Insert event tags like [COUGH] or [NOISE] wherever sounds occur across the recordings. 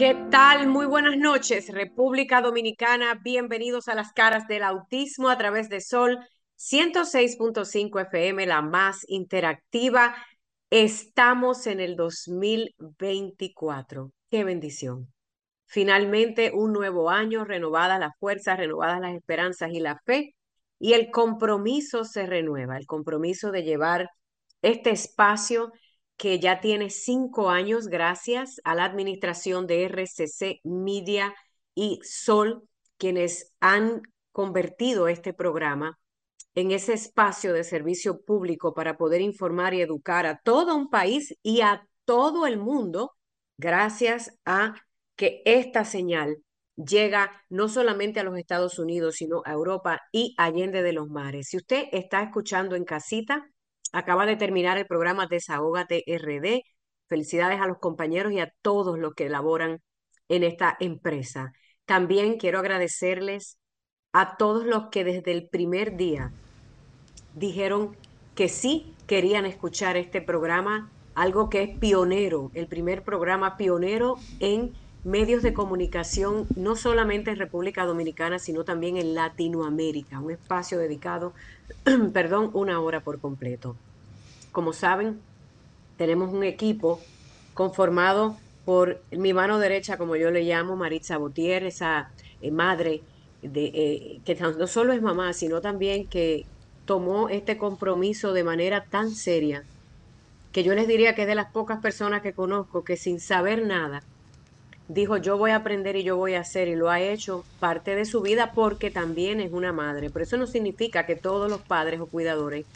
¿Qué tal? Muy buenas noches, República Dominicana. Bienvenidos a las caras del autismo a través de Sol 106.5 FM, la más interactiva. Estamos en el 2024. Qué bendición. Finalmente, un nuevo año, renovadas las fuerzas, renovadas las esperanzas y la fe. Y el compromiso se renueva, el compromiso de llevar este espacio que ya tiene cinco años gracias a la administración de RCC Media y Sol, quienes han convertido este programa en ese espacio de servicio público para poder informar y educar a todo un país y a todo el mundo, gracias a que esta señal llega no solamente a los Estados Unidos, sino a Europa y allende de los mares. Si usted está escuchando en casita, Acaba de terminar el programa Desahógate RD. Felicidades a los compañeros y a todos los que elaboran en esta empresa. También quiero agradecerles a todos los que desde el primer día dijeron que sí querían escuchar este programa, algo que es pionero, el primer programa pionero en medios de comunicación, no solamente en República Dominicana, sino también en Latinoamérica, un espacio dedicado, [CLEARS THROAT] perdón, una hora por completo. Como saben, tenemos un equipo conformado por mi mano derecha, como yo le llamo, Maritza Botier, esa eh, madre eh, que no solo es mamá, sino también que tomó este compromiso de manera tan seria, que yo les diría que es de las pocas personas que conozco que sin saber nada, dijo yo voy a aprender y yo voy a hacer y lo ha hecho parte de su vida porque también es una madre. Pero eso no significa que todos los padres o cuidadores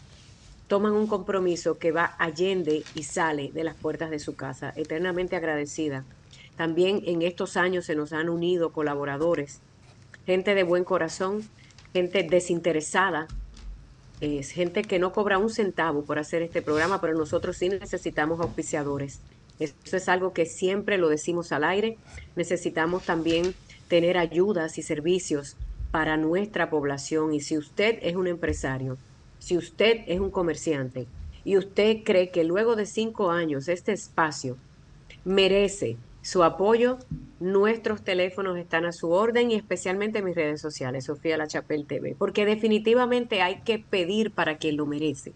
toman un compromiso que va allende y sale de las puertas de su casa. Eternamente agradecida. También en estos años se nos han unido colaboradores, gente de buen corazón, gente desinteresada, es gente que no cobra un centavo por hacer este programa, pero nosotros sí necesitamos auspiciadores. Eso es algo que siempre lo decimos al aire. Necesitamos también tener ayudas y servicios para nuestra población. Y si usted es un empresario, si usted es un comerciante y usted cree que luego de cinco años este espacio merece su apoyo, nuestros teléfonos están a su orden y especialmente mis redes sociales, Sofía La Chapel TV, porque definitivamente hay que pedir para quien lo merece.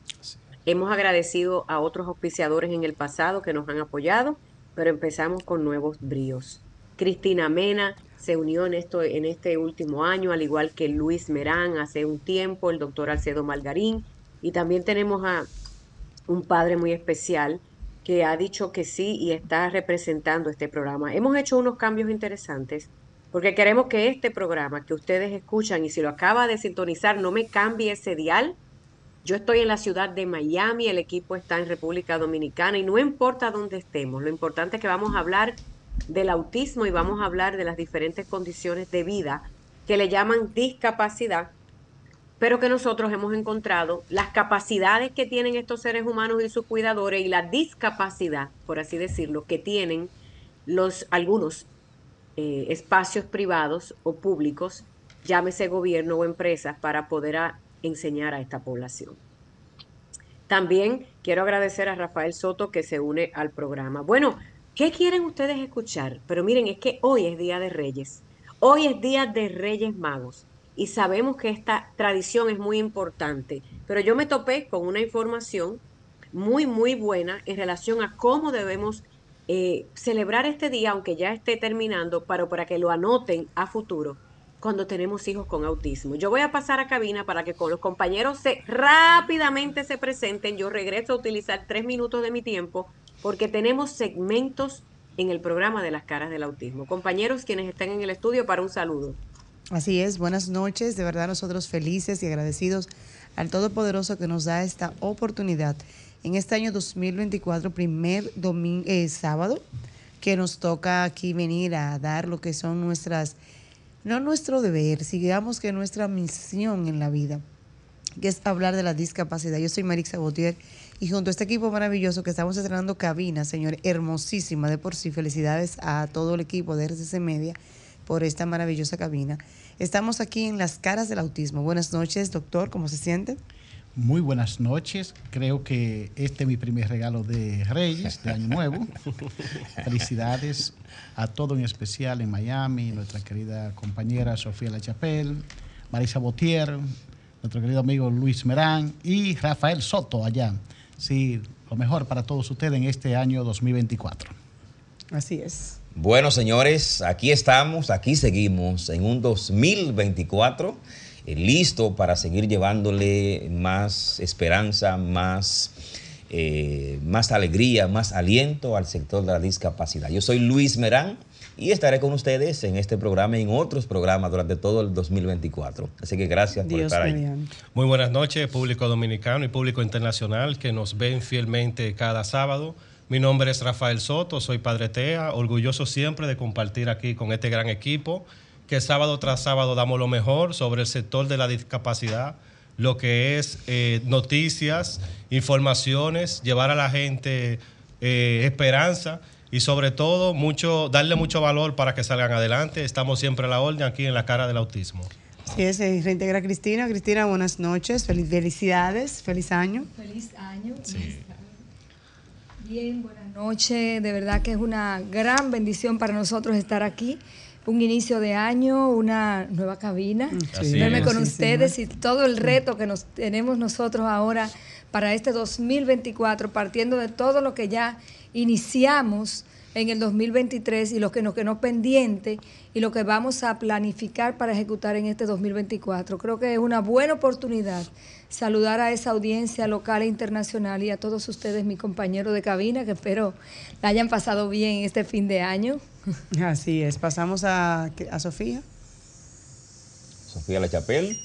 Hemos agradecido a otros auspiciadores en el pasado que nos han apoyado, pero empezamos con nuevos bríos. Cristina Mena se unió en, esto, en este último año, al igual que Luis Merán hace un tiempo, el doctor Alcedo Malgarín, y también tenemos a un padre muy especial que ha dicho que sí y está representando este programa. Hemos hecho unos cambios interesantes porque queremos que este programa que ustedes escuchan y si lo acaba de sintonizar no me cambie ese dial, yo estoy en la ciudad de Miami, el equipo está en República Dominicana y no importa dónde estemos, lo importante es que vamos a hablar del autismo y vamos a hablar de las diferentes condiciones de vida que le llaman discapacidad, pero que nosotros hemos encontrado las capacidades que tienen estos seres humanos y sus cuidadores y la discapacidad, por así decirlo, que tienen los algunos eh, espacios privados o públicos, llámese gobierno o empresas, para poder enseñar a esta población. También quiero agradecer a Rafael Soto que se une al programa. Bueno, ¿qué quieren ustedes escuchar? Pero miren, es que hoy es Día de Reyes. Hoy es Día de Reyes Magos y sabemos que esta tradición es muy importante. Pero yo me topé con una información muy, muy buena en relación a cómo debemos eh, celebrar este día, aunque ya esté terminando, para, para que lo anoten a futuro cuando tenemos hijos con autismo. Yo voy a pasar a cabina para que con los compañeros se rápidamente se presenten. Yo regreso a utilizar tres minutos de mi tiempo porque tenemos segmentos en el programa de las caras del autismo. Compañeros quienes están en el estudio para un saludo. Así es, buenas noches. De verdad nosotros felices y agradecidos al Todopoderoso que nos da esta oportunidad en este año 2024, primer domingo, eh, sábado, que nos toca aquí venir a dar lo que son nuestras no nuestro deber, sigamos que nuestra misión en la vida, que es hablar de la discapacidad. Yo soy Marix Sabotier y junto a este equipo maravilloso que estamos estrenando cabina, señor, hermosísima de por sí, felicidades a todo el equipo de RCC Media por esta maravillosa cabina. Estamos aquí en las caras del autismo. Buenas noches, doctor, ¿cómo se siente? Muy buenas noches. Creo que este es mi primer regalo de Reyes, de Año Nuevo. [LAUGHS] Felicidades a todo en especial en Miami, nuestra querida compañera Sofía Lachapelle, Marisa Botier, nuestro querido amigo Luis Merán y Rafael Soto allá. Sí, lo mejor para todos ustedes en este año 2024. Así es. Bueno, señores, aquí estamos, aquí seguimos en un 2024 eh, listo para seguir llevándole más esperanza, más, eh, más alegría, más aliento al sector de la discapacidad. Yo soy Luis Merán y estaré con ustedes en este programa y en otros programas durante todo el 2024. Así que gracias por estar ahí. Muy buenas noches, público dominicano y público internacional que nos ven fielmente cada sábado. Mi nombre es Rafael Soto, soy Padre Tea, orgulloso siempre de compartir aquí con este gran equipo, que sábado tras sábado damos lo mejor sobre el sector de la discapacidad, lo que es eh, noticias, informaciones, llevar a la gente eh, esperanza y sobre todo mucho, darle mucho valor para que salgan adelante. Estamos siempre a la orden aquí en la cara del autismo. Sí, es, se reintegra Cristina. Cristina, buenas noches, felicidades, feliz año. Feliz año. Sí. Bien, buenas noches. De verdad que es una gran bendición para nosotros estar aquí. Un inicio de año, una nueva cabina. Sí. Verme con ustedes y todo el reto que nos tenemos nosotros ahora para este 2024, partiendo de todo lo que ya iniciamos en el 2023 y lo que nos quedó pendiente y lo que vamos a planificar para ejecutar en este 2024. Creo que es una buena oportunidad saludar a esa audiencia local e internacional y a todos ustedes, mi compañero de cabina, que espero la hayan pasado bien este fin de año. [LAUGHS] Así es. Pasamos a, a Sofía. Sofía La Chapelle.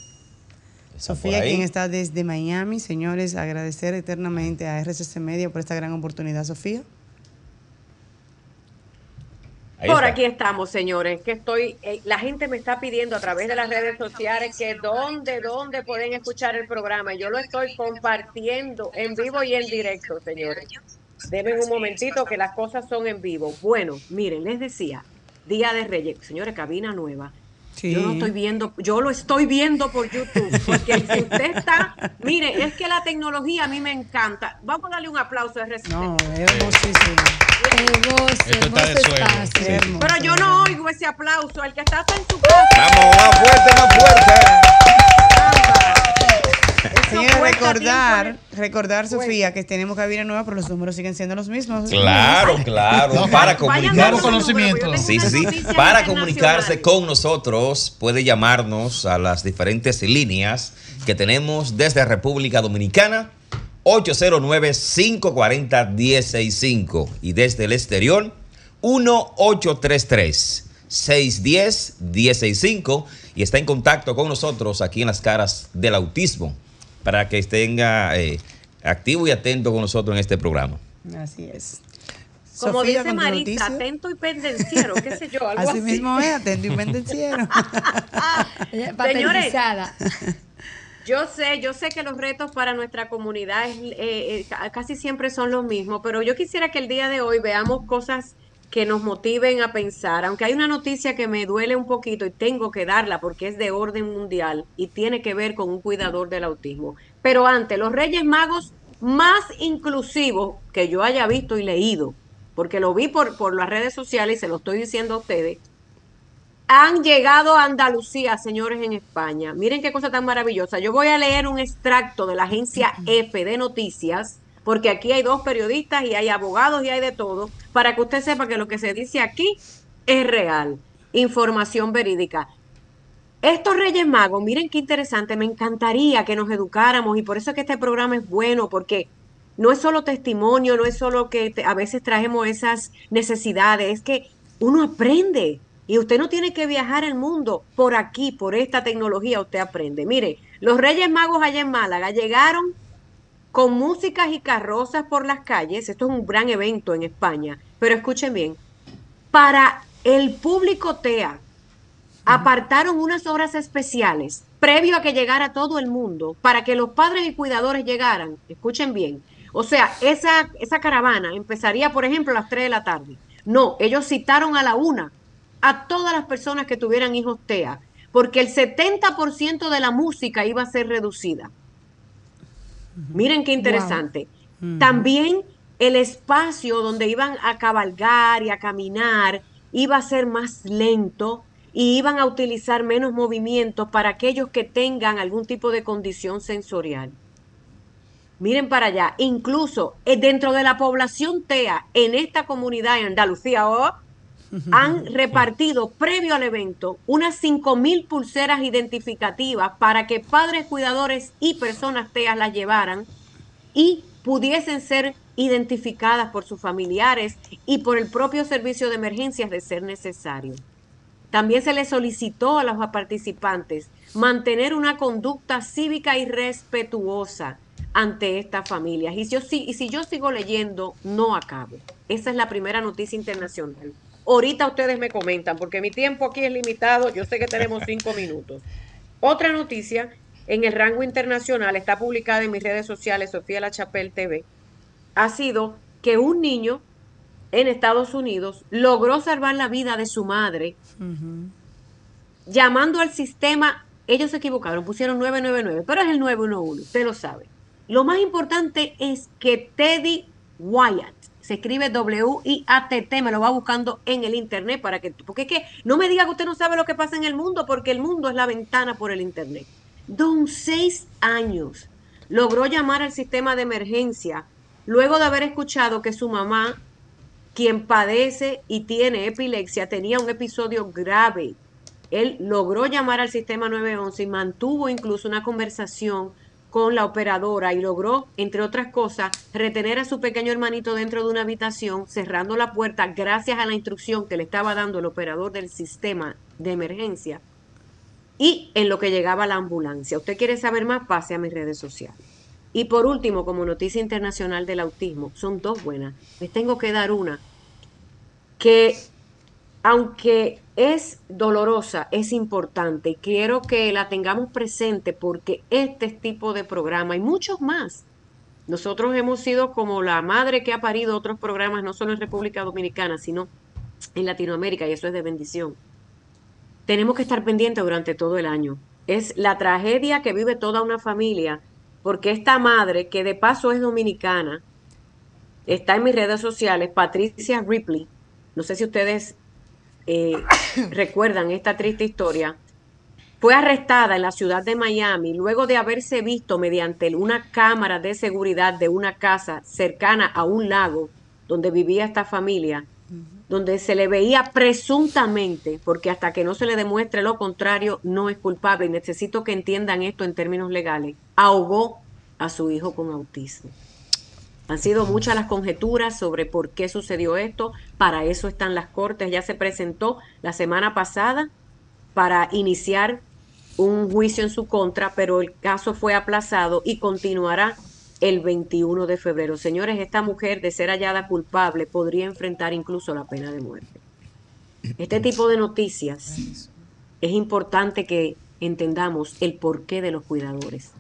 Sofía, quien está desde Miami. Señores, agradecer eternamente a RCC Media por esta gran oportunidad, Sofía. Por aquí estamos, señores, que estoy, eh, la gente me está pidiendo a través de las redes sociales que dónde, dónde pueden escuchar el programa. Yo lo estoy compartiendo en vivo y en directo, señores. Deben un momentito que las cosas son en vivo. Bueno, miren, les decía, Día de Reyes, señores, cabina nueva. Yo lo estoy viendo, yo lo estoy viendo por YouTube, porque si usted está, mire, es que la tecnología a mí me encanta. Vamos a darle un aplauso a RCC. No, hermosísimo. Hermoso, Pero yo no oigo ese aplauso, el que está en su casa. Vamos, más fuerte, más fuerte. [LAUGHS] Señores, recordar, recordar, Sofía, que tenemos cabina nueva, pero los números siguen siendo los mismos. Claro, [LAUGHS] claro. para comunicarse. conocimiento. Sí, sí. Para comunicarse con nosotros, puede llamarnos a las diferentes líneas que tenemos desde República Dominicana. 809-540-165 y desde el exterior 1833-610-165 y está en contacto con nosotros aquí en las caras del autismo para que estén eh, activo y atento con nosotros en este programa. Así es. Como Sofía, dice Marita, atento y pendenciero, qué sé yo, algo así. así. mismo es, atento y pendenciero. [LAUGHS] Señores, yo sé, yo sé que los retos para nuestra comunidad eh, eh, casi siempre son los mismos, pero yo quisiera que el día de hoy veamos cosas que nos motiven a pensar, aunque hay una noticia que me duele un poquito y tengo que darla porque es de orden mundial y tiene que ver con un cuidador del autismo. Pero antes, los Reyes Magos más inclusivos que yo haya visto y leído, porque lo vi por, por las redes sociales y se lo estoy diciendo a ustedes, han llegado a Andalucía, señores, en España. Miren qué cosa tan maravillosa. Yo voy a leer un extracto de la agencia F de noticias porque aquí hay dos periodistas y hay abogados y hay de todo, para que usted sepa que lo que se dice aquí es real, información verídica. Estos Reyes Magos, miren qué interesante, me encantaría que nos educáramos y por eso es que este programa es bueno, porque no es solo testimonio, no es solo que a veces traemos esas necesidades, es que uno aprende y usted no tiene que viajar el mundo por aquí, por esta tecnología, usted aprende. Mire, los Reyes Magos allá en Málaga llegaron con músicas y carrozas por las calles. Esto es un gran evento en España, pero escuchen bien, para el público TEA, apartaron unas horas especiales previo a que llegara todo el mundo para que los padres y cuidadores llegaran. Escuchen bien. O sea, esa, esa caravana empezaría, por ejemplo, a las 3 de la tarde. No, ellos citaron a la una a todas las personas que tuvieran hijos TEA, porque el 70% de la música iba a ser reducida. Miren qué interesante. También el espacio donde iban a cabalgar y a caminar iba a ser más lento y iban a utilizar menos movimientos para aquellos que tengan algún tipo de condición sensorial. Miren para allá, incluso eh, dentro de la población TEA, en esta comunidad en Andalucía, oh, han repartido previo al evento unas 5.000 pulseras identificativas para que padres cuidadores y personas TEA las llevaran y pudiesen ser identificadas por sus familiares y por el propio servicio de emergencias de ser necesario. También se le solicitó a los participantes mantener una conducta cívica y respetuosa ante estas familias. Y, yo, y si yo sigo leyendo, no acabo. Esa es la primera noticia internacional. Ahorita ustedes me comentan, porque mi tiempo aquí es limitado, yo sé que tenemos [LAUGHS] cinco minutos. Otra noticia en el rango internacional, está publicada en mis redes sociales, Sofía La Chapelle TV, ha sido que un niño en Estados Unidos logró salvar la vida de su madre llamando al sistema, ellos se equivocaron, pusieron 999, pero es el 911, usted lo sabe. Lo más importante es que Teddy Wyatt, se escribe W-I-A-T-T, me lo va buscando en el internet para que, porque es que no me diga que usted no sabe lo que pasa en el mundo, porque el mundo es la ventana por el internet. Don seis años logró llamar al sistema de emergencia luego de haber escuchado que su mamá quien padece y tiene epilepsia, tenía un episodio grave. Él logró llamar al sistema 911 y mantuvo incluso una conversación con la operadora y logró, entre otras cosas, retener a su pequeño hermanito dentro de una habitación, cerrando la puerta gracias a la instrucción que le estaba dando el operador del sistema de emergencia y en lo que llegaba la ambulancia. ¿Usted quiere saber más? Pase a mis redes sociales. Y por último, como noticia internacional del autismo, son dos buenas. Les tengo que dar una que, aunque es dolorosa, es importante. Quiero que la tengamos presente porque este tipo de programa y muchos más. Nosotros hemos sido como la madre que ha parido otros programas, no solo en República Dominicana, sino en Latinoamérica, y eso es de bendición. Tenemos que estar pendientes durante todo el año. Es la tragedia que vive toda una familia porque esta madre, que de paso es dominicana, está en mis redes sociales, Patricia Ripley, no sé si ustedes eh, [COUGHS] recuerdan esta triste historia, fue arrestada en la ciudad de Miami luego de haberse visto mediante una cámara de seguridad de una casa cercana a un lago donde vivía esta familia, donde se le veía presuntamente, porque hasta que no se le demuestre lo contrario, no es culpable, y necesito que entiendan esto en términos legales, ahogó a su hijo con autismo. Han sido muchas las conjeturas sobre por qué sucedió esto, para eso están las cortes, ya se presentó la semana pasada para iniciar un juicio en su contra, pero el caso fue aplazado y continuará el 21 de febrero. Señores, esta mujer, de ser hallada culpable, podría enfrentar incluso la pena de muerte. Este tipo de noticias es importante que entendamos el porqué de los cuidadores.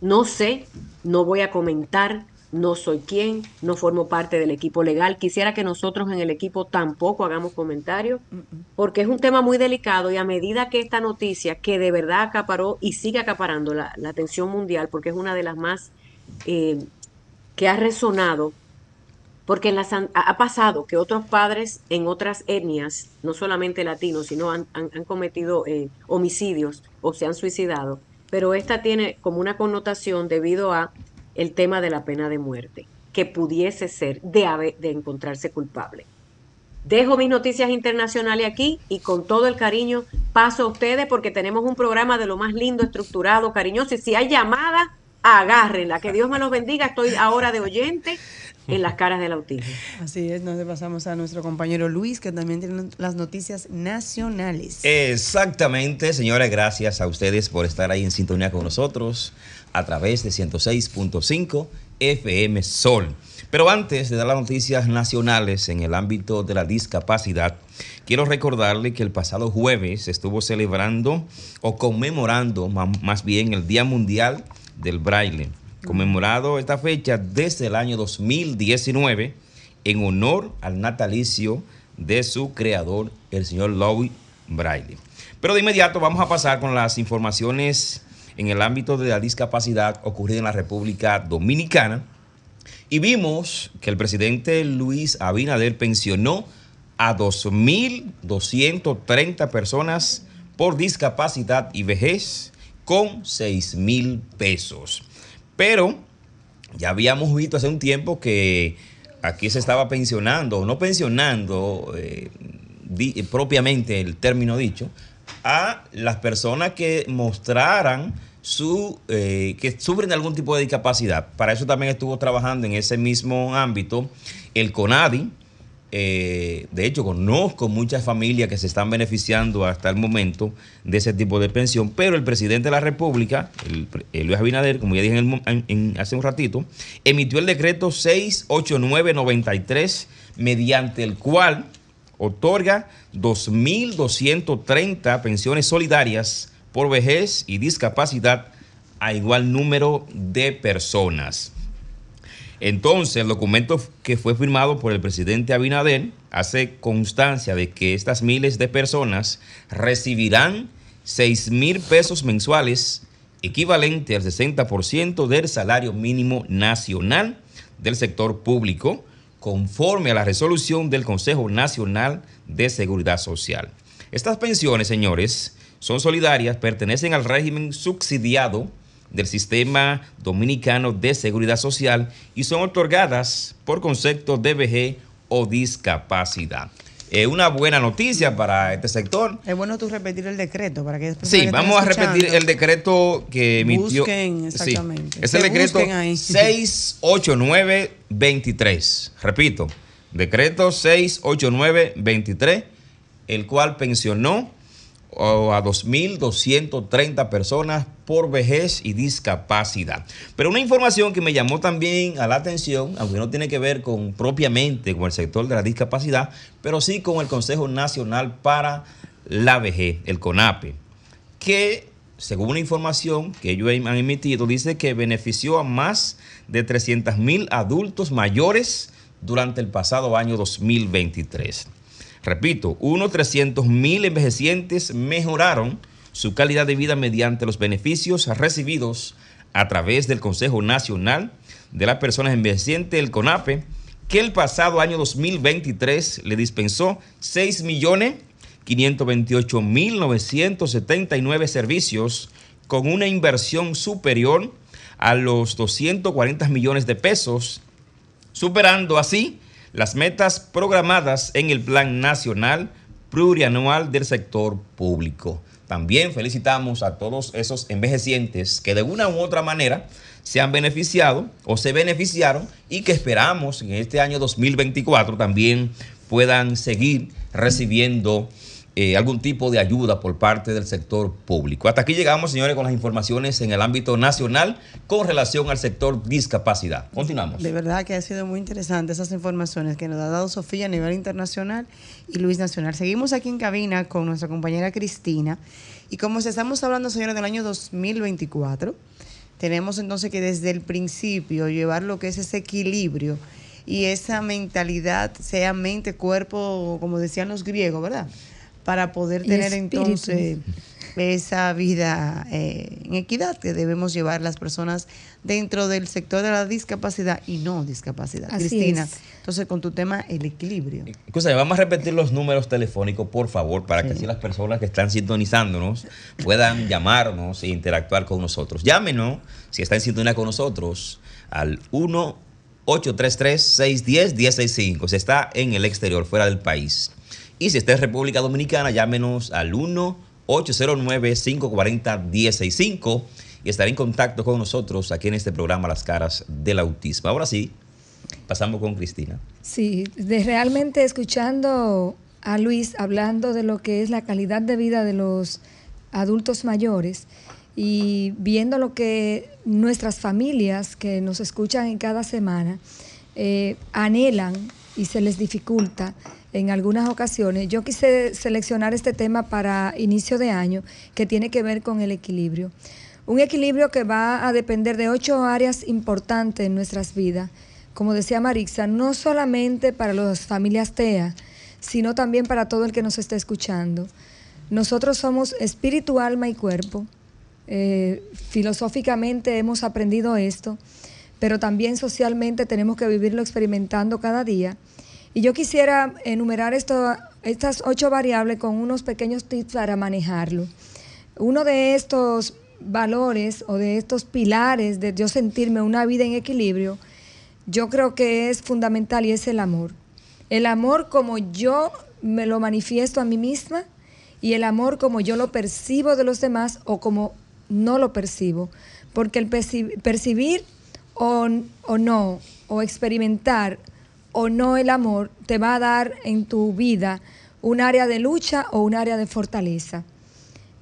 No sé, no voy a comentar, no soy quien, no formo parte del equipo legal. Quisiera que nosotros en el equipo tampoco hagamos comentarios, porque es un tema muy delicado y a medida que esta noticia, que de verdad acaparó y sigue acaparando la, la atención mundial, porque es una de las más eh, que ha resonado, porque en ha pasado que otros padres en otras etnias, no solamente latinos, sino han, cometido eh, homicidios o se han suicidado, pero esta tiene como una connotación debido a el tema de la pena de muerte, que pudiese ser de, de encontrarse culpable. Dejo mis noticias internacionales aquí y con todo el cariño paso a ustedes porque tenemos un programa de lo más lindo, estructurado, cariñoso. Y si hay llamada, agárrenla. Que Dios me los bendiga. Estoy ahora de oyente en las caras del autismo. [LAUGHS] Así es, nos pasamos a nuestro compañero Luis, que también tiene las noticias nacionales. Exactamente, señores, gracias a ustedes por estar ahí en sintonía con nosotros a través de 106.5 FM Sol. Pero antes de dar las noticias nacionales en el ámbito de la discapacidad, quiero recordarle que el pasado jueves estuvo celebrando o conmemorando más bien el Día Mundial del Braille, conmemorado esta fecha desde el año 2019 en honor al natalicio de su creador, el señor Louis Braille. Pero de inmediato vamos a pasar con las informaciones en el ámbito de la discapacidad ocurrida en la República Dominicana. Y vimos que el presidente Luis Abinader pensionó a 2.230 personas por discapacidad y vejez con 6 mil pesos. Pero ya habíamos visto hace un tiempo que aquí se estaba pensionando, no pensionando eh, propiamente el término dicho, a las personas que mostraran su, eh, que sufren algún tipo de discapacidad. Para eso también estuvo trabajando en ese mismo ámbito el CONADI. Eh, de hecho, conozco muchas familias que se están beneficiando hasta el momento de ese tipo de pensión, pero el presidente de la República, el, Luis Abinader, como ya dije hace un ratito, emitió el decreto 68993, mediante el cual otorga 2.230 pensiones solidarias por vejez y discapacidad a igual número de personas. Entonces, el documento que fue firmado por el presidente Abinader hace constancia de que estas miles de personas recibirán 6 mil pesos mensuales, equivalente al 60% del salario mínimo nacional del sector público, conforme a la resolución del Consejo Nacional de Seguridad Social. Estas pensiones, señores, son solidarias, pertenecen al régimen subsidiado del Sistema Dominicano de Seguridad Social y son otorgadas por concepto de vejez o discapacidad. Es una buena noticia para este sector. Es bueno tú repetir el decreto para que Sí, vamos a repetir el decreto que emitió. Busquen exactamente. es el decreto 68923. Repito, decreto 68923, el cual pensionó a 2.230 personas por vejez y discapacidad. Pero una información que me llamó también a la atención, aunque no tiene que ver con propiamente con el sector de la discapacidad, pero sí con el Consejo Nacional para la Vejez, el CONAPE, que según una información que ellos han emitido, dice que benefició a más de 300.000 adultos mayores durante el pasado año 2023. Repito, unos 300 mil envejecientes mejoraron su calidad de vida mediante los beneficios recibidos a través del Consejo Nacional de las Personas Envejecientes, el CONAPE, que el pasado año 2023 le dispensó 6 millones 528 mil 979 servicios con una inversión superior a los 240 millones de pesos, superando así las metas programadas en el Plan Nacional Plurianual del Sector Público. También felicitamos a todos esos envejecientes que de una u otra manera se han beneficiado o se beneficiaron y que esperamos en este año 2024 también puedan seguir recibiendo eh, algún tipo de ayuda por parte del sector público. Hasta aquí llegamos, señores, con las informaciones en el ámbito nacional con relación al sector discapacidad. Continuamos. De verdad que ha sido muy interesante esas informaciones que nos ha dado Sofía a nivel internacional y Luis Nacional. Seguimos aquí en cabina con nuestra compañera Cristina y como estamos hablando, señores, del año 2024, tenemos entonces que desde el principio llevar lo que es ese equilibrio y esa mentalidad, sea mente, cuerpo, como decían los griegos, ¿verdad? Para poder tener entonces esa vida eh, en equidad que debemos llevar las personas dentro del sector de la discapacidad y no discapacidad. Cristina, entonces con tu tema, el equilibrio. Escúchame, vamos a repetir los números telefónicos, por favor, para que así las personas que están sintonizándonos puedan llamarnos e interactuar con nosotros. Llámenos, si está en sintonía con nosotros, al 1 833 610 1065 Si está en el exterior, fuera del país. Y si está en República Dominicana, llámenos al 1-809-540-165 y estaré en contacto con nosotros aquí en este programa Las Caras del Autismo. Ahora sí, pasamos con Cristina. Sí, de realmente escuchando a Luis hablando de lo que es la calidad de vida de los adultos mayores y viendo lo que nuestras familias que nos escuchan en cada semana eh, anhelan y se les dificulta en algunas ocasiones, yo quise seleccionar este tema para inicio de año que tiene que ver con el equilibrio. Un equilibrio que va a depender de ocho áreas importantes en nuestras vidas. Como decía Marixa, no solamente para las familias TEA, sino también para todo el que nos esté escuchando. Nosotros somos espíritu, alma y cuerpo. Eh, filosóficamente hemos aprendido esto, pero también socialmente tenemos que vivirlo experimentando cada día. Y yo quisiera enumerar estas ocho variables con unos pequeños tips para manejarlo. Uno de estos valores o de estos pilares de yo sentirme una vida en equilibrio, yo creo que es fundamental y es el amor. El amor como yo me lo manifiesto a mí misma y el amor como yo lo percibo de los demás o como no lo percibo. Porque el percibir o, o no, o experimentar o no el amor te va a dar en tu vida un área de lucha o un área de fortaleza.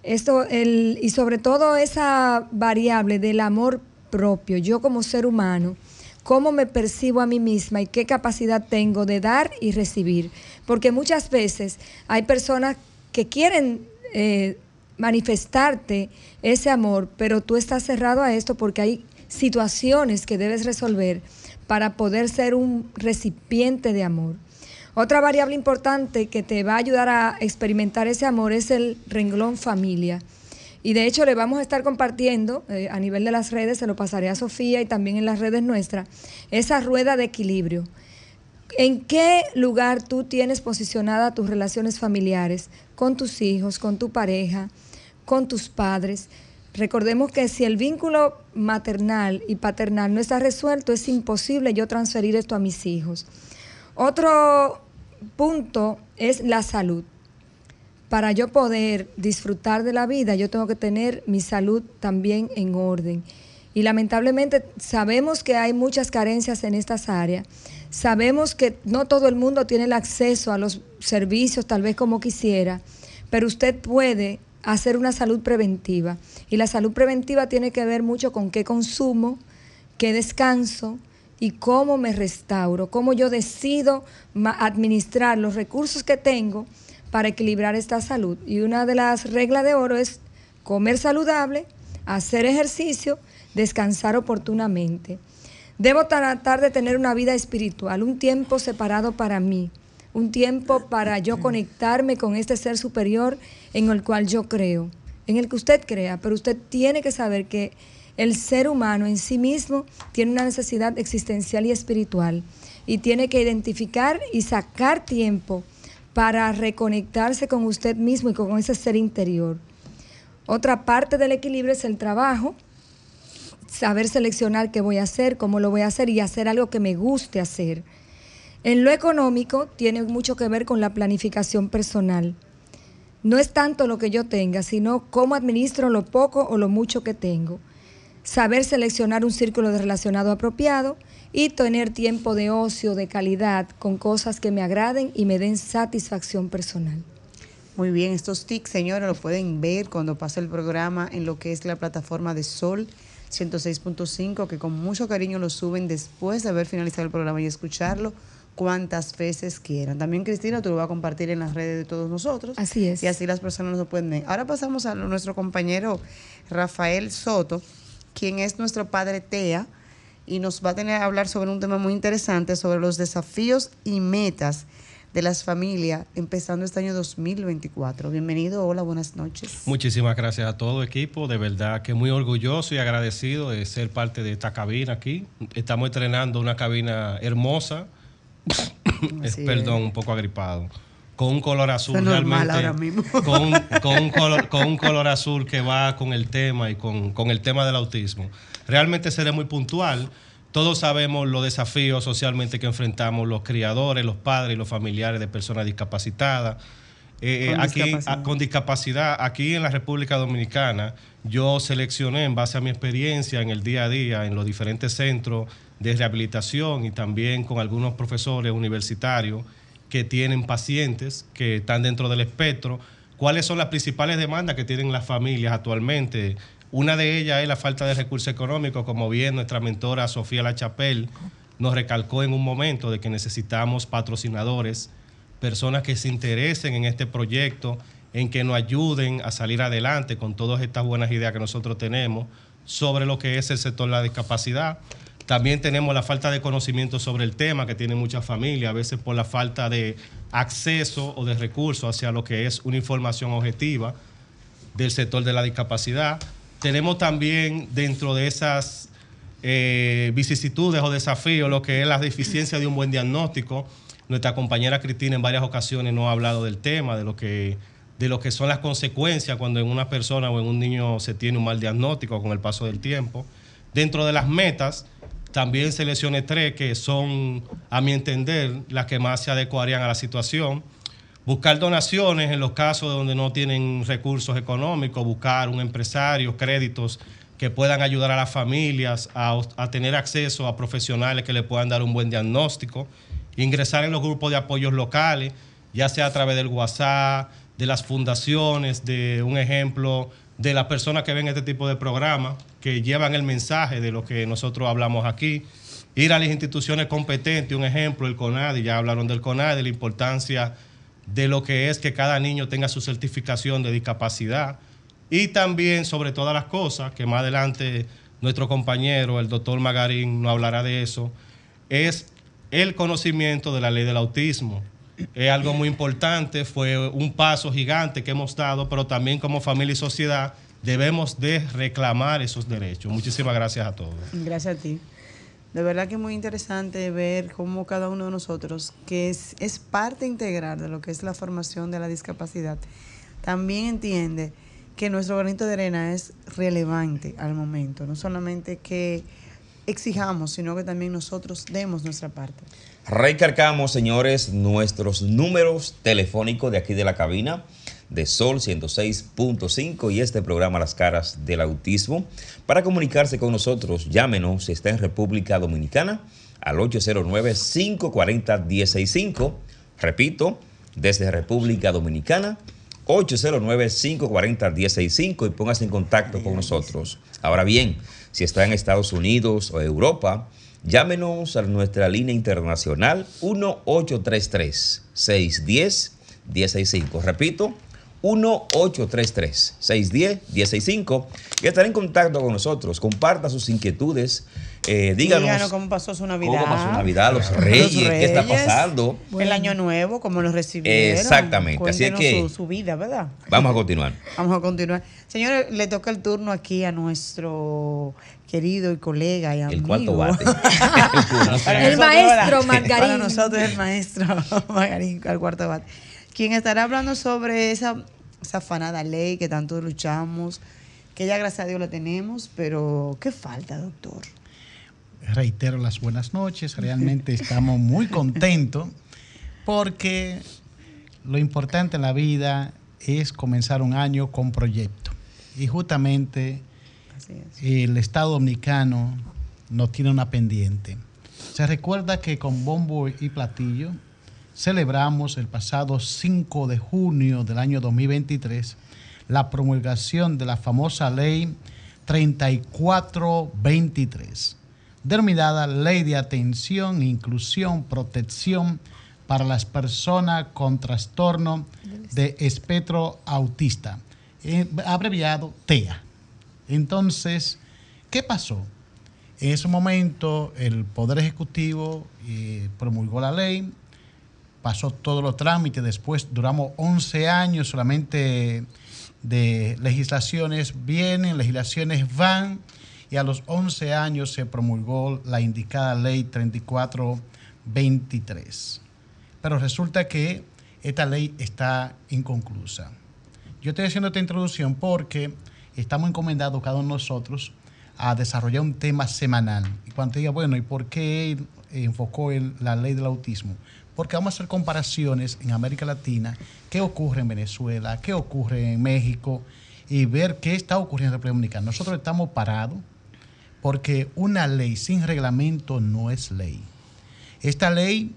Esto, el, y sobre todo esa variable del amor propio, yo como ser humano, cómo me percibo a mí misma y qué capacidad tengo de dar y recibir. Porque muchas veces hay personas que quieren eh, manifestarte ese amor, pero tú estás cerrado a esto porque hay situaciones que debes resolver para poder ser un recipiente de amor. Otra variable importante que te va a ayudar a experimentar ese amor es el renglón familia. Y de hecho le vamos a estar compartiendo eh, a nivel de las redes, se lo pasaré a Sofía y también en las redes nuestras, esa rueda de equilibrio. ¿En qué lugar tú tienes posicionada tus relaciones familiares con tus hijos, con tu pareja, con tus padres? Recordemos que si el vínculo maternal y paternal no está resuelto, es imposible yo transferir esto a mis hijos. Otro punto es la salud. Para yo poder disfrutar de la vida, yo tengo que tener mi salud también en orden. Y lamentablemente sabemos que hay muchas carencias en estas áreas. Sabemos que no todo el mundo tiene el acceso a los servicios tal vez como quisiera, pero usted puede hacer una salud preventiva. Y la salud preventiva tiene que ver mucho con qué consumo, qué descanso y cómo me restauro, cómo yo decido administrar los recursos que tengo para equilibrar esta salud. Y una de las reglas de oro es comer saludable, hacer ejercicio, descansar oportunamente. Debo tratar de tener una vida espiritual, un tiempo separado para mí, un tiempo para yo conectarme con este ser superior en el cual yo creo, en el que usted crea, pero usted tiene que saber que el ser humano en sí mismo tiene una necesidad existencial y espiritual y tiene que identificar y sacar tiempo para reconectarse con usted mismo y con ese ser interior. Otra parte del equilibrio es el trabajo, saber seleccionar qué voy a hacer, cómo lo voy a hacer y hacer algo que me guste hacer. En lo económico tiene mucho que ver con la planificación personal no es tanto lo que yo tenga, sino cómo administro lo poco o lo mucho que tengo. Saber seleccionar un círculo de relacionado apropiado y tener tiempo de ocio de calidad con cosas que me agraden y me den satisfacción personal. Muy bien, estos tics, señores, lo pueden ver cuando pase el programa en lo que es la plataforma de Sol 106.5, que con mucho cariño lo suben después de haber finalizado el programa y escucharlo cuantas veces quieran. También Cristina, tú lo vas a compartir en las redes de todos nosotros. Así es. Y así las personas lo pueden ver. Ahora pasamos a nuestro compañero Rafael Soto, quien es nuestro padre TEA, y nos va a tener a hablar sobre un tema muy interesante, sobre los desafíos y metas de las familias empezando este año 2024. Bienvenido, hola, buenas noches. Muchísimas gracias a todo equipo, de verdad que muy orgulloso y agradecido de ser parte de esta cabina aquí. Estamos estrenando una cabina hermosa, perdón, un poco agripado. Con un color azul realmente. Con, con, un color, con un color azul que va con el tema y con, con el tema del autismo. Realmente seré muy puntual. Todos sabemos los desafíos socialmente que enfrentamos los criadores, los padres y los familiares de personas discapacitadas. Eh, con aquí discapacidad. con discapacidad, aquí en la República Dominicana, yo seleccioné en base a mi experiencia en el día a día en los diferentes centros de rehabilitación y también con algunos profesores universitarios que tienen pacientes que están dentro del espectro. ¿Cuáles son las principales demandas que tienen las familias actualmente? Una de ellas es la falta de recursos económicos, como bien nuestra mentora Sofía Lachapelle nos recalcó en un momento de que necesitamos patrocinadores, personas que se interesen en este proyecto, en que nos ayuden a salir adelante con todas estas buenas ideas que nosotros tenemos sobre lo que es el sector de la discapacidad. También tenemos la falta de conocimiento sobre el tema que tiene muchas familias, a veces por la falta de acceso o de recursos hacia lo que es una información objetiva del sector de la discapacidad. Tenemos también dentro de esas eh, vicisitudes o desafíos lo que es la deficiencia de un buen diagnóstico. Nuestra compañera Cristina en varias ocasiones nos ha hablado del tema, de lo que de lo que son las consecuencias cuando en una persona o en un niño se tiene un mal diagnóstico con el paso del tiempo. Dentro de las metas, también seleccioné tres que son, a mi entender, las que más se adecuarían a la situación. Buscar donaciones en los casos donde no tienen recursos económicos, buscar un empresario, créditos que puedan ayudar a las familias a, a tener acceso a profesionales que le puedan dar un buen diagnóstico, ingresar en los grupos de apoyos locales, ya sea a través del WhatsApp, de las fundaciones, de un ejemplo de las personas que ven este tipo de programas, que llevan el mensaje de lo que nosotros hablamos aquí, ir a las instituciones competentes, un ejemplo, el CONADI, ya hablaron del CONADI, la importancia de lo que es que cada niño tenga su certificación de discapacidad. Y también, sobre todas las cosas, que más adelante nuestro compañero, el doctor Magarín, nos hablará de eso, es el conocimiento de la ley del autismo. Es algo muy importante, fue un paso gigante que hemos dado, pero también como familia y sociedad debemos de reclamar esos derechos. Muchísimas gracias a todos. Gracias a ti. De verdad que es muy interesante ver cómo cada uno de nosotros, que es, es parte integral de lo que es la formación de la discapacidad, también entiende que nuestro granito de arena es relevante al momento, no solamente que exijamos, sino que también nosotros demos nuestra parte. Recargamos, señores, nuestros números telefónicos de aquí de la cabina de Sol 106.5 y este programa Las Caras del Autismo. Para comunicarse con nosotros, llámenos si está en República Dominicana al 809-540-165. Repito, desde República Dominicana, 809-540-165 y póngase en contacto con nosotros. Ahora bien, si está en Estados Unidos o Europa, Llámenos a nuestra línea internacional 1833-610-165. Repito, 1833-610-165 y estará en contacto con nosotros. Comparta sus inquietudes. Eh, díganos, cómo pasó su Navidad. ¿Cómo pasó Navidad? Los reyes, qué está pasando. El año nuevo, cómo lo recibieron. Exactamente. Así es que. Su, su, vida, ¿verdad? Vamos a continuar. Vamos a continuar. Señores, le toca el turno aquí a nuestro querido y colega y amigo. [LAUGHS] El cuarto bate. el maestro Margarín. Para nosotros el maestro [LAUGHS] Margarín, al cuarto bate. Quien estará hablando sobre esa, esa afanada ley que tanto luchamos, que ya gracias a Dios la tenemos, pero ¿qué falta, doctor? Reitero las buenas noches, realmente estamos muy contentos porque lo importante en la vida es comenzar un año con proyecto. Y justamente el Estado Dominicano no tiene una pendiente. Se recuerda que con bombo y platillo celebramos el pasado 5 de junio del año 2023 la promulgación de la famosa ley 3423, denominada Ley de Atención, Inclusión, Protección para las personas con trastorno de espectro autista, eh, abreviado TEA. Entonces, ¿qué pasó? En ese momento el Poder Ejecutivo eh, promulgó la ley, pasó todos los trámites, después duramos 11 años solamente de legislaciones vienen, legislaciones van, y a los 11 años se promulgó la indicada ley 3423. Pero resulta que esta ley está inconclusa. Yo estoy haciendo esta introducción porque estamos encomendados cada uno de nosotros a desarrollar un tema semanal. Y cuando diga, bueno, ¿y por qué enfocó en la ley del autismo? Porque vamos a hacer comparaciones en América Latina, qué ocurre en Venezuela, qué ocurre en México, y ver qué está ocurriendo en República Dominicana. Nosotros estamos parados porque una ley sin reglamento no es ley. Esta ley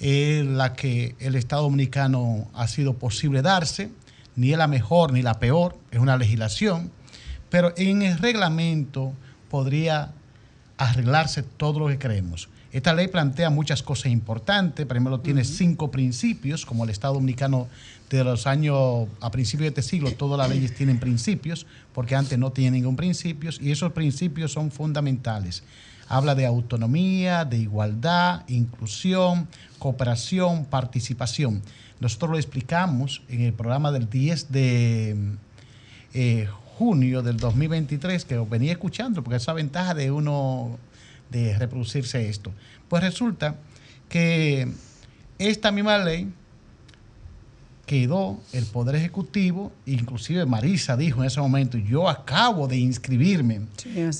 es la que el Estado Dominicano ha sido posible darse ni es la mejor ni la peor, es una legislación, pero en el reglamento podría arreglarse todo lo que queremos. Esta ley plantea muchas cosas importantes. Primero tiene cinco principios, como el Estado Dominicano de los años, a principios de este siglo, todas las leyes tienen principios, porque antes no tenían ningún principio, y esos principios son fundamentales. Habla de autonomía, de igualdad, inclusión, cooperación, participación. Nosotros lo explicamos en el programa del 10 de eh, junio del 2023, que venía escuchando, porque esa ventaja de uno de reproducirse esto. Pues resulta que esta misma ley quedó el Poder Ejecutivo, inclusive Marisa dijo en ese momento, yo acabo de inscribirme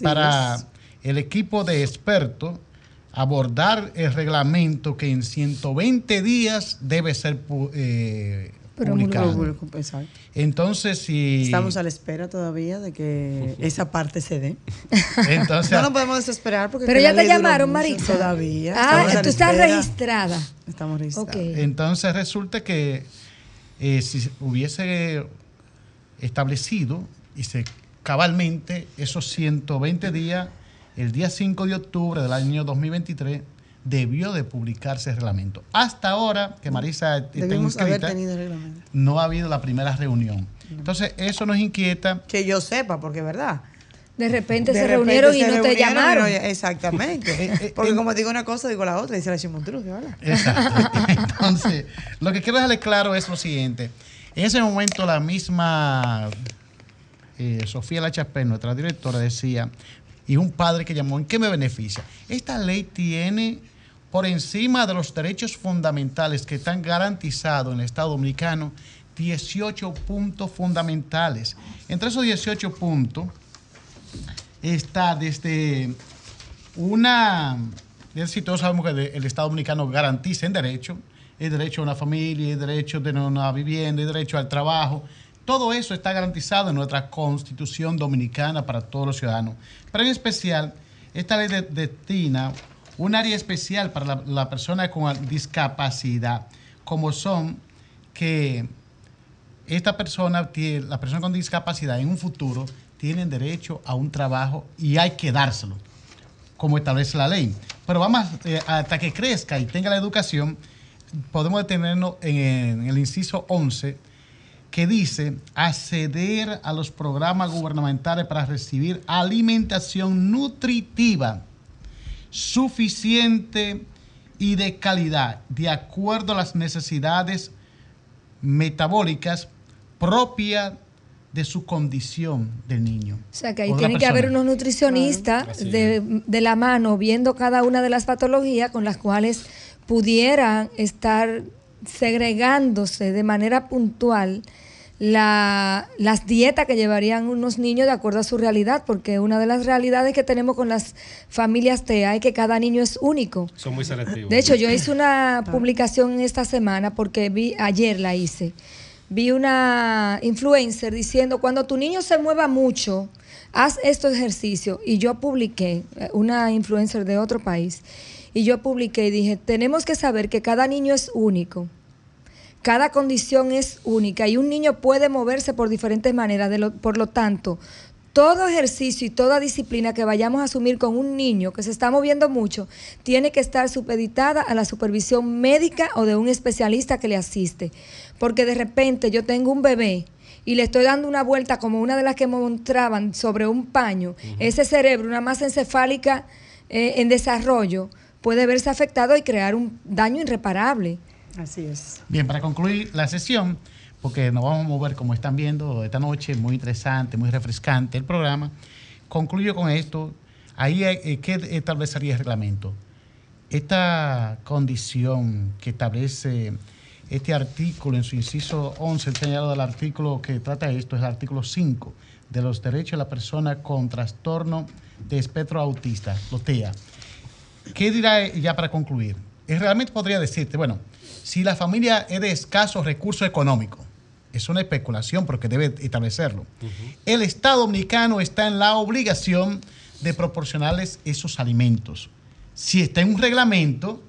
para el equipo de expertos abordar el reglamento que en 120 días debe ser eh, Entonces, si... Estamos a la espera todavía de que esa parte se dé. Entonces, [LAUGHS] no nos podemos desesperar porque... Pero ya te llamaron, Marisa. Todavía. Ah, tú estás registrada. Estamos registrados. Entonces resulta que eh, si hubiese establecido y se cabalmente esos 120 días, el día 5 de octubre del año 2023, debió de publicarse el reglamento. Hasta ahora, que Marisa está inscrita, no ha habido la primera reunión. Entonces, eso nos inquieta. Que yo sepa, porque es verdad. De repente se reunieron y no te llamaron. exactamente. [LAUGHS] Eh, eh, porque como digo una cosa, digo la otra, dice la Chimontruz, Exacto. [LAUGHS] [LAUGHS] Entonces, lo que quiero dejarle claro es lo siguiente. En ese momento la misma eh, Sofía Lachapé, nuestra directora, decía, y un padre que llamó, ¿en qué me beneficia? Esta ley tiene por encima de los derechos fundamentales que están garantizados en el Estado Dominicano, 18 puntos fundamentales. Entre esos 18 puntos está desde una, es decir, todos sabemos que el Estado Dominicano garantiza en derecho, el derecho a una familia, el derecho de una vivienda, el derecho al trabajo. Todo eso está garantizado en nuestra constitución dominicana para todos los ciudadanos. Pero en especial, esta ley destina un área especial para la, persona con discapacidad, como son que esta persona, la persona con discapacidad en un futuro, tienen derecho a un trabajo y hay que dárselo, como establece la ley. Pero vamos, eh, hasta que crezca y tenga la educación, podemos detenernos en, el inciso 11, que dice acceder a los programas gubernamentales para recibir alimentación nutritiva suficiente y de calidad, de acuerdo a las necesidades metabólicas propias de su condición del niño. O sea que ahí tiene que haber unos nutricionistas de, de, la mano viendo cada una de las patologías con las cuales pudieran estar segregándose de manera puntual la, las dietas que llevarían unos niños de acuerdo a su realidad, porque una de las realidades que tenemos con las familias TEA es que cada niño es único. Son muy selectivos. De hecho, yo hice una publicación esta semana, porque vi, ayer la hice, vi una influencer diciendo, cuando tu niño se mueva mucho, haz estos ejercicios. Y yo publiqué, eh, una influencer de otro país, y yo publiqué y dije, tenemos que saber que cada niño es único cada condición es única y un niño puede moverse por diferentes maneras. por lo tanto, todo ejercicio y toda disciplina que vayamos a asumir con un niño que se está moviendo mucho tiene que estar supeditada a la supervisión médica o de un especialista que le asiste. Porque de repente yo tengo un bebé y le estoy dando una vuelta como una de las que mostraban sobre un paño, ese cerebro, una masa encefálica eh, en desarrollo, puede verse afectado y crear un daño irreparable. Así es. Bien, para concluir la sesión, porque nos vamos a mover como están viendo esta noche, muy interesante, muy refrescante el programa, concluyo con esto. Ahí, eh, ¿qué establecería el reglamento? Esta condición que establece este artículo en su inciso 11, el señalado del artículo que trata esto, es el artículo 5 de los derechos de la persona con trastorno de espectro autista, los TEA. ¿Qué dirá ya para concluir? Realmente podría decirte, bueno, si la familia es de escasos recursos económicos, es una especulación porque debe establecerlo. El Estado dominicano está en la obligación de proporcionarles esos alimentos. Si está en un reglamento,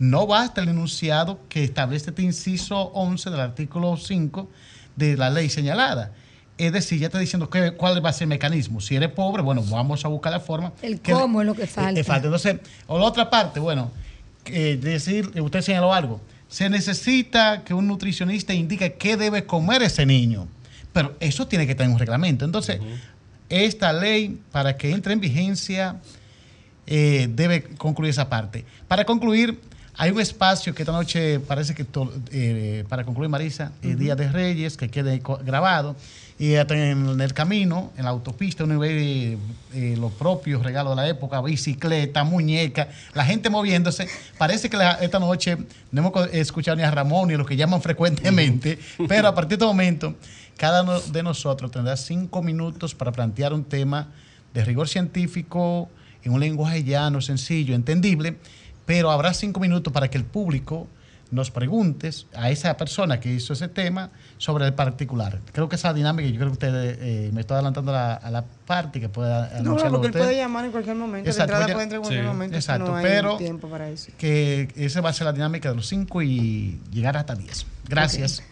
no basta el enunciado que establece este inciso 11 del artículo 5 de la ley señalada. es decir, ya está diciendo qué- cuál va a ser el mecanismo. Si eres pobre, bueno, vamos a buscar la forma. El que- cómo es lo que falta. eh, falta. Entonces, o la otra parte, bueno, eh, decir, usted señaló algo, se necesita que un nutricionista indique qué debe comer ese niño. Pero eso tiene que tener un reglamento. Entonces, esta ley, para que entre en vigencia, eh, debe concluir esa parte. Para concluir, hay un espacio que esta noche parece que, to- eh, para concluir, Marisa, el Día de Reyes, que quede grabado. Y en el camino, en la autopista, uno ve eh, los propios regalos de la época, bicicleta, muñeca, la gente moviéndose. Parece que la- esta noche no hemos escuchado ni a Ramón ni a los que llaman frecuentemente, pero a partir de este momento, cada uno de nosotros tendrá cinco minutos para plantear un tema de rigor científico, en un lenguaje llano, sencillo, entendible, pero habrá cinco minutos para que el público nos preguntes a esa persona que hizo ese tema sobre el particular. Creo que esa dinámica, yo creo que usted eh, me está adelantando a la, a la parte que pueda No, porque él puede llamar en cualquier momento. Exacto, la entrada puede entrar en cualquier sí, momento. exacto, no hay pero- tiempo para eso. Que esa va a ser la dinámica de los cinco y llegar hasta 10. Gracias.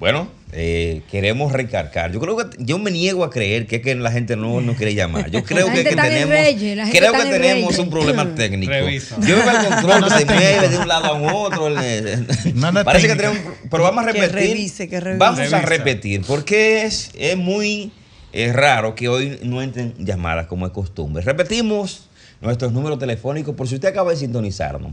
Bueno, eh, queremos recargar. Yo creo que yo me niego a creer que, es que la gente no nos quiere llamar. Yo [LAUGHS] creo La que, gente que está en tenemos, Reyes, la gente creo está que en tenemos un problema [CLEARS THROAT] técnico. Revisa. Yo veo [LAUGHS] el control No, que no se es técnico. mueve de un lado a otro. no es [LAUGHS] Parece que tenemos, pero vamos a Que repetir. revise, que revise. Vamos a repetir porque es, es muy eh, raro que hoy no entren llamadas como es costumbre. Repetimos nuestros números telefónicos por si usted acaba de sintonizarnos.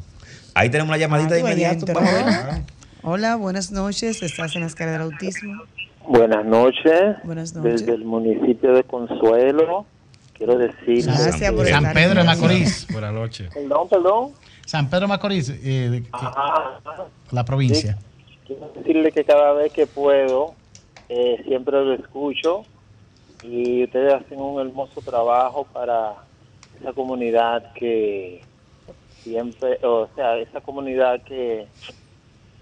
Ahí tenemos la llamadita de Ah, allá inmediato. Vamos a ver. Hola, buenas noches. Estás en las del autismo. Buenas noches. Buenas noches. Desde el municipio de Consuelo, quiero decir. Gracias por San estar Pedro de en Macorís. Buenas noches. Perdón, perdón. San Pedro de Macorís, eh, de- Ajá. la provincia. Quiero decirle que cada vez que puedo, eh, siempre lo escucho y ustedes hacen un hermoso trabajo para esa comunidad que siempre, o sea, esa comunidad que,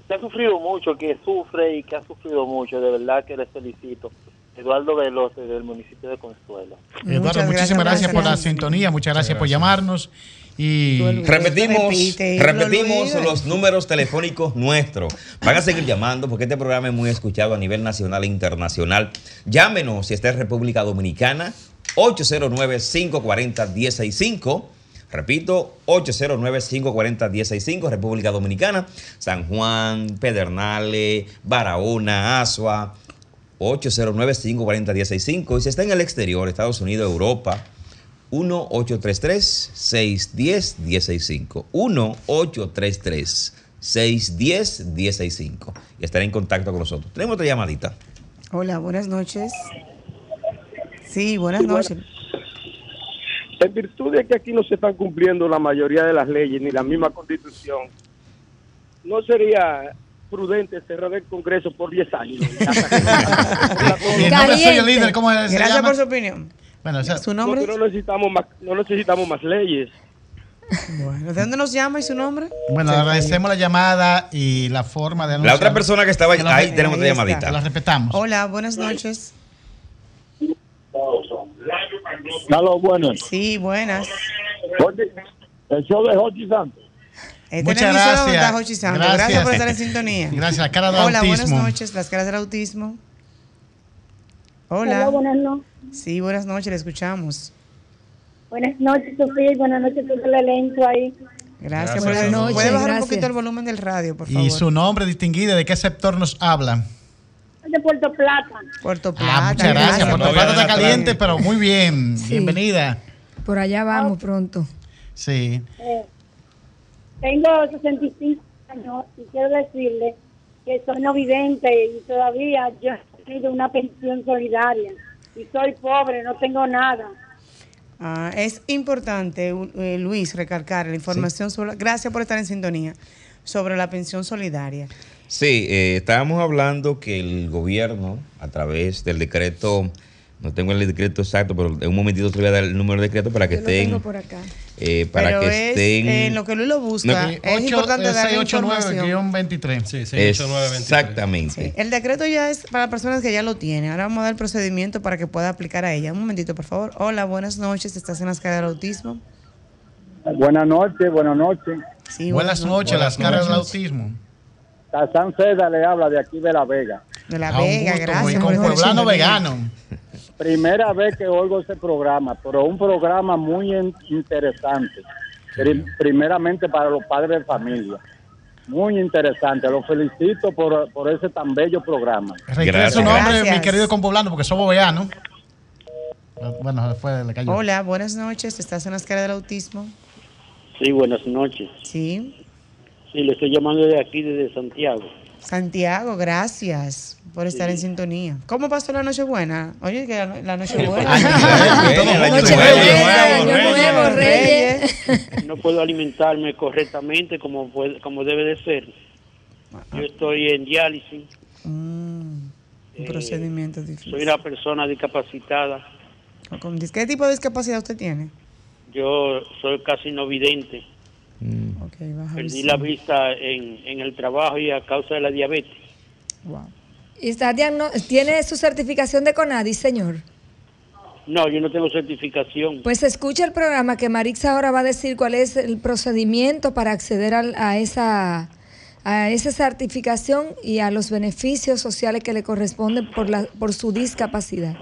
que ha sufrido mucho, que sufre y que ha sufrido mucho. De verdad que les felicito. Eduardo Veloz, del municipio de Consuelo. Eduardo, Muchas muchísimas gracias, por la sintonía, muchas gracias por llamarnos. Y Repetimos, Repite, repetimos los números telefónicos nuestros. Van a seguir llamando porque este programa es muy escuchado a nivel nacional e internacional. Llámenos si está en República Dominicana, 809-540-165. Repito, 809-540-165, República Dominicana, San Juan, Pedernales, Barahona, Asua, 809-540-165. Y si está en el exterior, Estados Unidos, Europa, 1-833-610-165. 1-833-610-165. Y estar en contacto con nosotros. Tenemos otra llamadita. Hola, buenas noches. Sí, buenas Sí, buenas. noches. En virtud de que aquí no se están cumpliendo la mayoría de las leyes ni la misma constitución, ¿no sería prudente cerrar el Congreso por 10 años? y el nombre suyo, Caliente. líder, ¿cómo se Gracias llama? por su opinión. Bueno, o sea, ¿Su nombre? No necesitamos más, no necesitamos más leyes. Bueno, ¿de dónde nos llama y su nombre? bueno, agradecemos la llamada y la forma de La anunciar. otra persona que estaba la- ahí, tenemos otra ahí. Que la llamadita. respetamos. Hola, buenas noches. Carlos, buenas. Sí, buenas. El show de Jorge Santos. Este Muchas gracias. está Jochi Santos. Gracias. Gracias. por estar en sintonía. Gracias, la cara del Hola, buenas autismo. noches, las caras del autismo. Hola, Hola. buenas, no- Sí, buenas noches, le escuchamos. buenas noches, Sofía, y buenas noches todo el elenco ahí. Gracias, Gracias, buenas noches, ¿Puede bajar un gracias. poquito el volumen del radio, por favor? Y su nombre distinguida, ¿de qué sector nos habla? De Puerto Plata. Puerto Plata. Ah, muchas gracias. por Puerto. Plata está caliente, pero muy bien. Sí. Bienvenida. Por allá vamos pronto. Sí. Eh, tengo 65 años y quiero decirle que soy no vidente y todavía yo he tenido una pensión solidaria. Y soy pobre, no tengo nada. Ah, es importante, eh, Luis, recalcar la información sobre. Gracias por estar en sintonía. Sobre la pensión solidaria. Sí, eh, estábamos hablando que el gobierno, a través del decreto, no tengo el decreto exacto, pero en un momentito te voy a dar el número de decreto para que Yo lo estén. tengo por acá. eh, para Pero que es estén. en lo que Luis lo busca. No, es importante dar información. 689-23. Sí, 68923. Exactamente. El decreto ya es para personas que ya lo tienen. Ahora vamos a dar el procedimiento para que pueda aplicar a ella. Un momentito, por favor. Hola, buenas noches. ¿Estás en las caras del autismo? Buenas noches, buenas noches. Sí, Buenas noches, las Buenas caras del noches. autismo. Tarzán Seda le habla de aquí de La Vega. De La A un Vega, gusto, gracias. con pueblano vegano. Primera vez que oigo ese programa, pero un programa muy in- interesante. Pri- primeramente para los padres de familia. Muy interesante. Los felicito por, por ese tan bello programa. Reitero su nombre, Gracias. mi querido compoblano, porque somos veganos. Bueno, después le cayó. Hola, buenas noches. ¿Estás en la escala del autismo? Sí, buenas noches. Sí. Sí, le estoy llamando de aquí, desde Santiago. Santiago, gracias por estar en sintonía. ¿Cómo pasó la noche buena? Oye, que la, no- la noche buena. Noche buena, Año Nuevo, Reyes. No puedo alimentarme correctamente como, puede- como debe de ser. Yo estoy en diálisis. Un procedimiento difícil. Soy una persona discapacitada. ¿Qué tipo de discapacidad usted tiene? Yo soy casi no vidente. Ok, baja Perdí la vista en, en el trabajo y a causa de la diabetes. ¿Y está diagno- ¿Tiene su certificación de CONADI, señor? No, yo no tengo certificación. Pues escucha el programa que Marixa ahora va a decir cuál es el procedimiento para acceder al- a, esa a esa certificación y a los beneficios sociales que le corresponden por la por su discapacidad.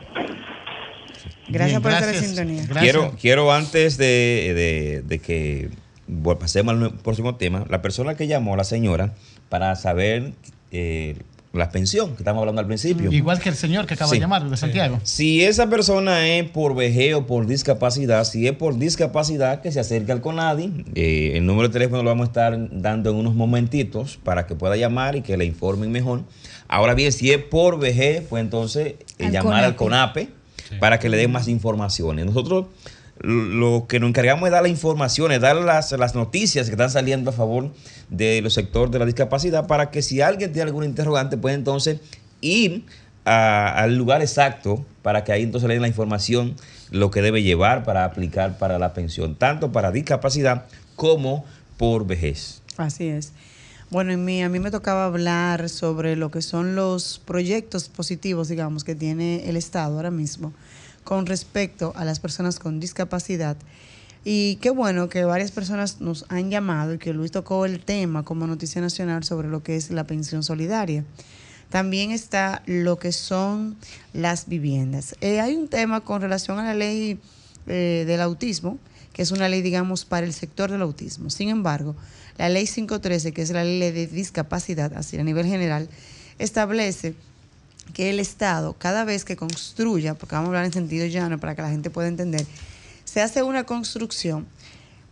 Gracias Bien, por estar en gracias. sintonía. Quiero, quiero antes de, de- de que bueno, pasemos al próximo tema, la persona que llamó, la señora, para saber eh, la pensión que estamos hablando al principio. Igual que el señor que acaba Sí. de llamar de Santiago. Si esa persona es por vejez o por discapacidad, si es por discapacidad, que se acerque al CONADI. Eh, el número de teléfono lo vamos a estar dando en unos momentitos para que pueda llamar y que le informen mejor. Ahora bien, si es por vejez, pues entonces eh, Al llamar al CONAPE. CONAPE para que le den más informaciones. Nosotros lo que nos encargamos es dar las informaciones, dar las, las noticias que están saliendo a favor de los sectores de la discapacidad para que si alguien tiene algún interrogante puede entonces ir al lugar exacto para que ahí entonces le den la información, lo que debe llevar para aplicar para la pensión, tanto para discapacidad como por vejez. Así es. Bueno, en mí, a mí me tocaba hablar sobre lo que son los proyectos positivos, digamos, que tiene el Estado ahora mismo con respecto a las personas con discapacidad. Y qué bueno que varias personas nos han llamado y que Luis tocó el tema como noticia nacional sobre lo que es la pensión solidaria. También está lo que son las viviendas. Eh, hay un tema con relación a la ley eh, del autismo, que es una ley, digamos, para el sector del autismo. Sin embargo, la ley 513, que es la ley de discapacidad, así a nivel general, establece que el Estado, cada vez que construya, porque vamos a hablar en sentido llano para que la gente pueda entender, se hace una construcción,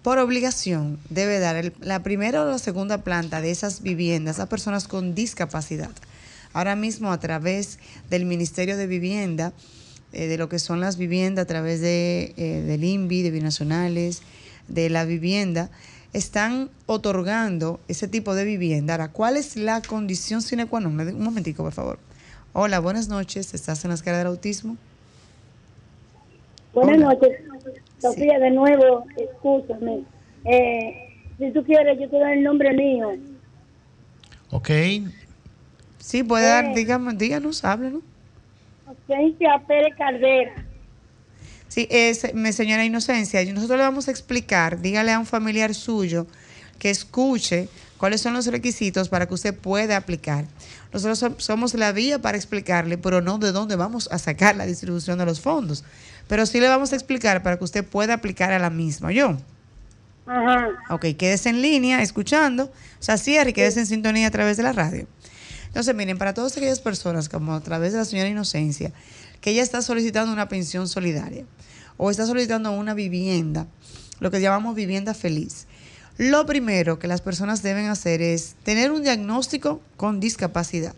por obligación debe dar la primera o la segunda planta de esas viviendas a personas con discapacidad. Ahora mismo a través del Ministerio de Vivienda, eh, de lo que son las viviendas, a través de, eh, del INVI, de binacionales, de la vivienda, están otorgando ese tipo de vivienda. Ahora, ¿cuál es la condición sine qua non? Un momentico, por favor. Hola, buenas noches. ¿Estás en la escala del autismo? Buenas noches, Sofía, de nuevo, escúchame. Eh, si tú quieres, yo te doy el nombre mío. Ok. Sí, puede dar, dígame, díganos, háblenos. Ausencia Pérez Caldera. Sí, es, me señora Inocencia, y nosotros le vamos a explicar, dígale a un familiar suyo que escuche cuáles son los requisitos para que usted pueda aplicar. Nosotros som- somos la vía para explicarle, pero no de dónde vamos a sacar la distribución de los fondos. Pero sí le vamos a explicar para que usted pueda aplicar a la misma. ¿Yo? Ajá. Ok, quédese en línea escuchando. O sea, cierre y quédese en sintonía a través de la radio. Entonces, miren, para todas aquellas personas, como a través de la señora Inocencia, que ella está solicitando una pensión solidaria o está solicitando una vivienda, lo que llamamos vivienda feliz. Lo primero que las personas deben hacer es tener un diagnóstico con discapacidad.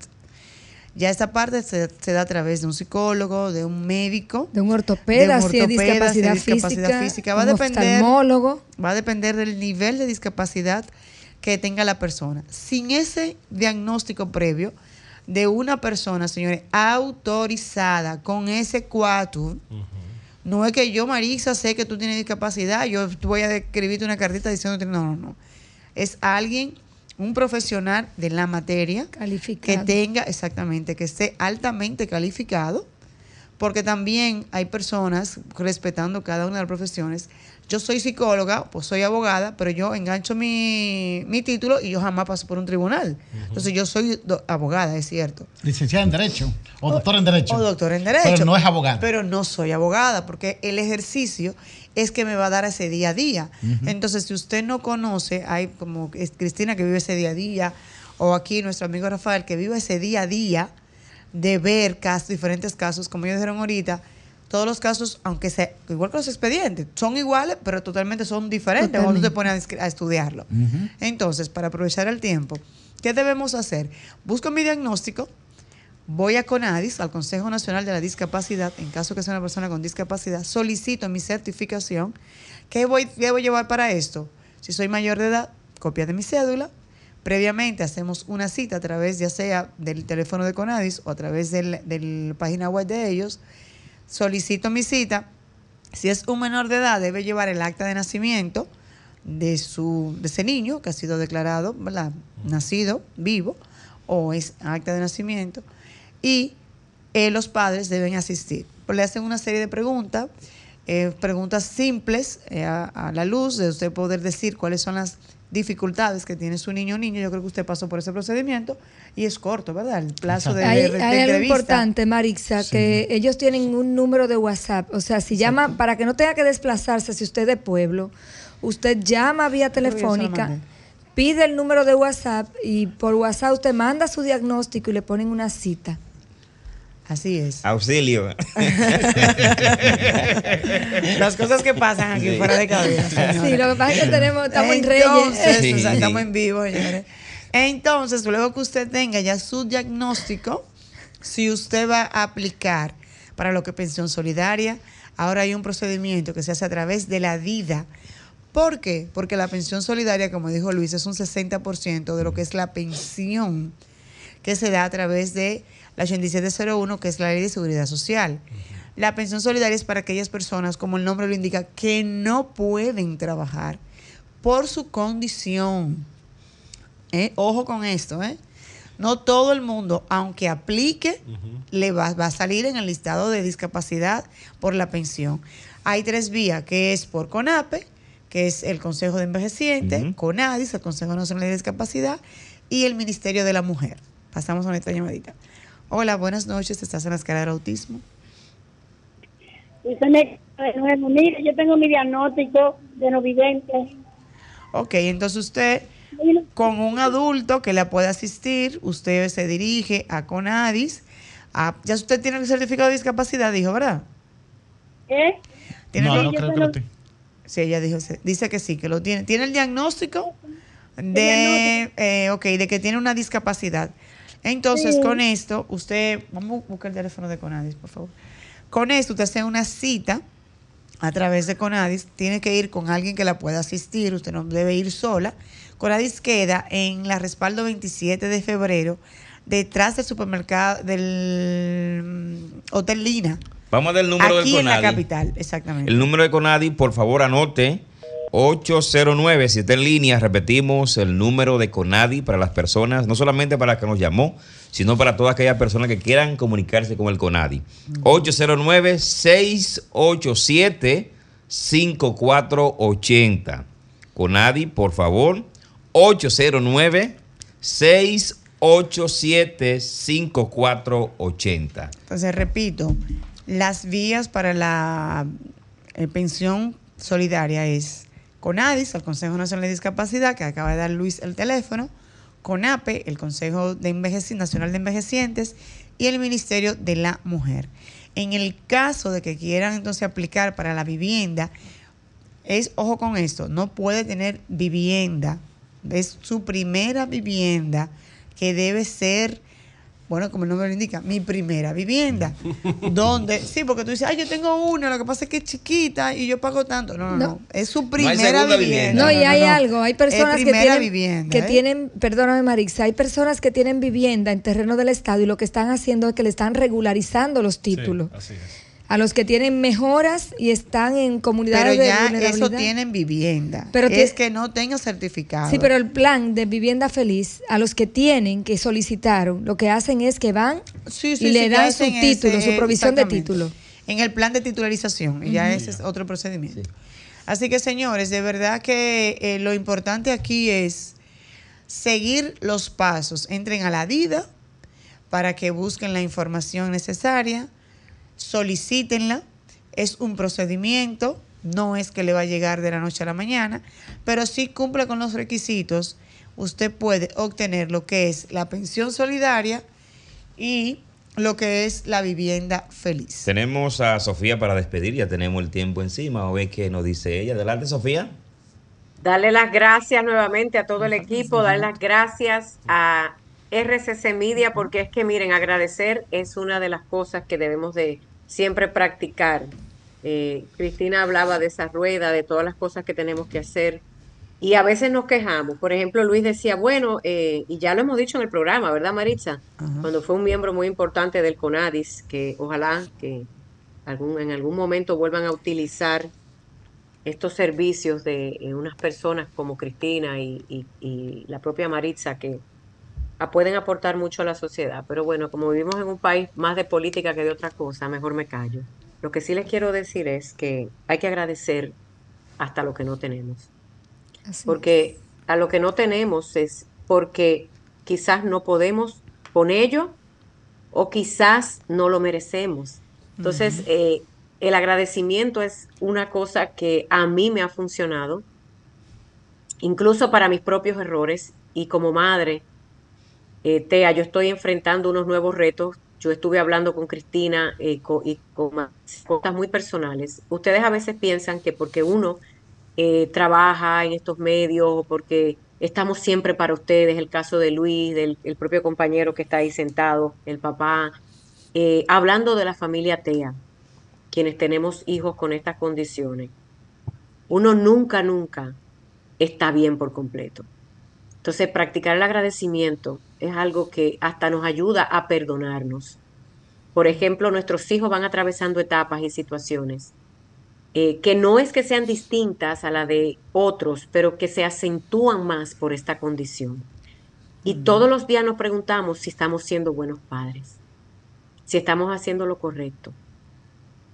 Ya esta parte se, se da a través de un psicólogo, de un médico, De un ortopeda, de un si ortopeda, discapacidad, si discapacidad física, física. Va a un depender, oftalmólogo. va a depender del nivel de discapacidad que tenga la persona. Sin ese diagnóstico previo de una persona, señores, autorizada con ese cuatro, no es que yo, Marisa, sé que tú tienes discapacidad, yo voy a escribirte una cartita diciendo no, no, no. Es alguien, un profesional de la materia, que tenga, exactamente, que esté altamente calificado porque también hay personas, respetando cada una de las profesiones, yo soy psicóloga, pues soy abogada, pero yo engancho mi, mi título y yo jamás paso por un tribunal. Entonces yo soy abogada, es cierto. Licenciada en Derecho o doctor en Derecho. O doctor en Derecho. Pero no es abogada. Pero no soy abogada, porque el ejercicio es que me va a dar ese día a día. Entonces, si usted no conoce, hay como es Cristina que vive ese día a día, o aquí nuestro amigo Rafael que vive ese día a día de ver casos, diferentes casos, como ellos dijeron ahorita, todos los casos, aunque sea igual que los expedientes, son iguales, pero totalmente son diferentes cuando te pones a a estudiarlo. Entonces, para aprovechar el tiempo, ¿qué debemos hacer? Busco mi diagnóstico, voy a CONADIS, al Consejo Nacional de la Discapacidad, en caso que sea una persona con discapacidad, solicito mi certificación. ¿Qué voy, qué voy a llevar para esto? Si soy mayor de edad, copia de mi cédula. Previamente hacemos una cita a través ya sea del teléfono de CONADIS o a través del- de la página web de ellos. Solicito mi cita. Si es un menor de edad, debe llevar el acta de nacimiento de, su, de ese niño que ha sido declarado. Nacido, vivo, o es acta de nacimiento. Y eh, los padres deben asistir. Le hacen una serie de preguntas, eh, preguntas simples eh, a, a la luz de usted poder decir cuáles son las dificultades que tiene su niño o niña. Yo creo que usted pasó por ese procedimiento y es corto, ¿verdad? El plazo de, Hay, de- de hay algo entrevista. importante, Marixa, que ellos tienen un número de WhatsApp. O sea, si llama, para que no tenga que desplazarse, si usted es de pueblo, usted llama vía telefónica, pide el número de WhatsApp y por WhatsApp usted manda su diagnóstico y le ponen una cita. Así es. Auxilio. [LAUGHS] Las cosas que pasan aquí Sí. fuera de cabina. Sí, lo que pasa es que tenemos- estamos en Reyes. Entonces, Sí. o sea, estamos en vivo, señores. Entonces, luego que usted tenga ya su diagnóstico, si usted va a aplicar para lo que es pensión solidaria, ahora hay un procedimiento que se hace a través de la DIDA. ¿Por qué? Porque la pensión solidaria, como dijo Luis, es un 60% de lo que es la pensión que se da a través de la 8701, que es la ley de seguridad social. La pensión solidaria es para aquellas personas, como el nombre lo indica, que no pueden trabajar por su condición. ¿Eh? Ojo con esto, ¿eh? No todo el mundo, aunque aplique, le va, va a salir en el listado de discapacidad por la pensión. Hay tres vías, que es por CONAPE, que es el Consejo de Envejecientes, CONADIS, el Consejo Nacional de Discapacidad, y el Ministerio de la Mujer. Pasamos a nuestra llamadita. Hola, buenas noches. ¿Estás en la escala del autismo? Yo tengo mi diagnóstico de no vidente. Ok, entonces usted, con un adulto que la puede asistir, usted se dirige a CONADIS. a- ya usted tiene el certificado de discapacidad, dijo, ¿verdad? ¿Eh? ¿Tiene No, el- no creo que lo tenga. Sí, ella dijo, dice que sí, que lo tiene. Tiene el diagnóstico de, eh, ok, de que tiene una discapacidad. Entonces, Sí. con esto, usted, vamos a buscar el teléfono de Conadis, por favor. Con esto, usted hace una cita a través de Conadis, tiene que ir con alguien que la pueda asistir, usted no debe ir sola. Conadis queda en la respaldo 27 de febrero, detrás del supermercado del mm, Hotel Lina. Vamos del número Aquí del en la capital, exactamente. El número de CONADI, por favor, anote. 809, si está en línea, repetimos el número de CONADI para las personas, no solamente para las que nos llamó, sino para todas aquellas personas que quieran comunicarse con el CONADI. 809-687-5480. CONADI, por favor, 809-687-5480. Entonces, repito, las vías para la eh, pensión solidaria es CONADIS, el Consejo Nacional de Discapacidad, que acaba de dar Luis el teléfono, CONAPE, el Consejo Nacional de Envejecientes, y el Ministerio de la Mujer. En el caso de que quieran entonces aplicar para la vivienda, es, ojo con esto, no puede tener vivienda, es su primera vivienda que debe ser, bueno, como el nombre lo indica, mi primera vivienda. donde, sí, porque tú dices, ay, yo tengo una, lo que pasa es que es chiquita y yo pago tanto. No, no, no, No. es su primera vivienda. No, y hay no. algo, hay personas que primera tienen, vivienda, que ¿eh? tienen, perdóname Marixa, hay personas que tienen vivienda en terreno del Estado y lo que están haciendo es que le están regularizando los títulos. así es. A los que tienen mejoras y están en comunidades Pero ya de eso tienen vivienda. Pero es que no tengan certificado. Sí, pero el plan de vivienda feliz, a los que tienen, que solicitaron, lo que hacen es que van Sí, sí, y le sí, dan su título, ese- su provisión de título. En el plan de titularización, y ya ese es otro procedimiento. Así que, señores, de verdad que eh, lo importante aquí es seguir los pasos. Entren a la DIDA para que busquen la información necesaria, solicítenla. Es un procedimiento, no es que le va a llegar de la noche a la mañana, pero si cumple con los requisitos, usted puede obtener lo que es la pensión solidaria y lo que es la vivienda feliz. Tenemos a Sofía para despedir, ya tenemos el tiempo encima. A ver qué nos dice ella. Adelante, Sofía. Darle las gracias nuevamente a todo el equipo, darle las gracias a RCC Media, porque es que miren, agradecer es una de las cosas que debemos de siempre practicar. Eh, Cristina hablaba de esa rueda, de todas las cosas que tenemos que hacer. Y a veces nos quejamos. Por ejemplo, Luis decía, bueno, eh, y ya lo hemos dicho en el programa, ¿verdad, Maritza? Cuando fue un miembro muy importante del CONADIS, que ojalá que algún, en algún momento vuelvan a utilizar estos servicios de eh, unas personas como Cristina y, y- y la propia Maritza que pueden aportar mucho a la sociedad. Pero bueno, como vivimos en un país más de política que de otra cosa, mejor me callo. Lo que sí les quiero decir es que hay que agradecer hasta lo que no tenemos. Porque a lo que no tenemos es porque quizás no podemos con ello o quizás no lo merecemos. Entonces, Ujú. eh, el agradecimiento es una cosa que a mí me ha funcionado, incluso para mis propios errores y como madre. Eh, Tea, yo estoy enfrentando unos nuevos retos. Yo estuve hablando con Cristina eh, y con cosas muy personales. Ustedes a veces piensan que porque uno eh, trabaja en estos medios porque estamos siempre para ustedes, el caso de Luis, del el propio compañero que está ahí sentado, el papá, hablando de la familia TEA, quienes tenemos hijos con estas condiciones, uno nunca, nunca está bien por completo. Entonces, practicar el agradecimiento es algo que hasta nos ayuda a perdonarnos. Por ejemplo, nuestros hijos van atravesando etapas y situaciones eh, que no es que sean distintas a la de otros, pero que se acentúan más por esta condición. Y todos los días nos preguntamos si estamos siendo buenos padres, si estamos haciendo lo correcto.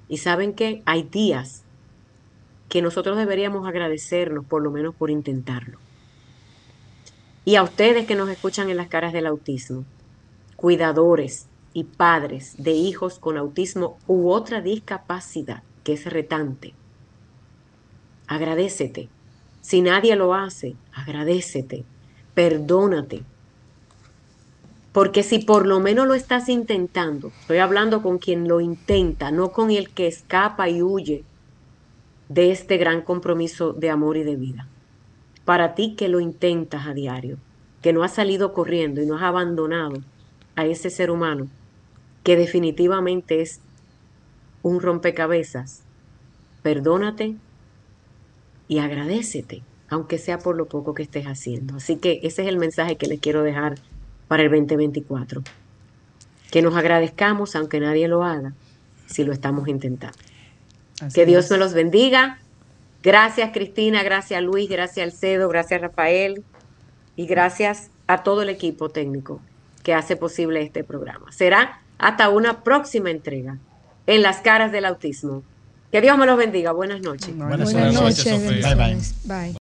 Y saben que hay días que nosotros deberíamos agradecernos por lo menos por intentarlo. Y a ustedes que nos escuchan en las caras del autismo, cuidadores y padres de hijos con autismo u otra discapacidad que es retante, agradecete. Si nadie lo hace, agradecete, perdónate. Porque si por lo menos lo estás intentando, estoy hablando con quien lo intenta, no con el que escapa y huye de este gran compromiso de amor y de vida. Para ti que lo intentas a diario, que no has salido corriendo y no has abandonado a ese ser humano, que definitivamente es un rompecabezas, perdónate y agradecete, aunque sea por lo poco que estés haciendo. Así que ese es el mensaje que les quiero dejar para el 2024. Que nos agradezcamos aunque nadie lo haga, si lo estamos intentando. que Dios me los bendiga. Gracias Cristina, gracias Luis, gracias Alcedo, gracias Rafael y gracias a todo el equipo técnico que hace posible este programa. Será hasta una próxima entrega en las caras del autismo. Que Dios me los bendiga. Buenas noches. Buenas, noches, bendiciones. Bye.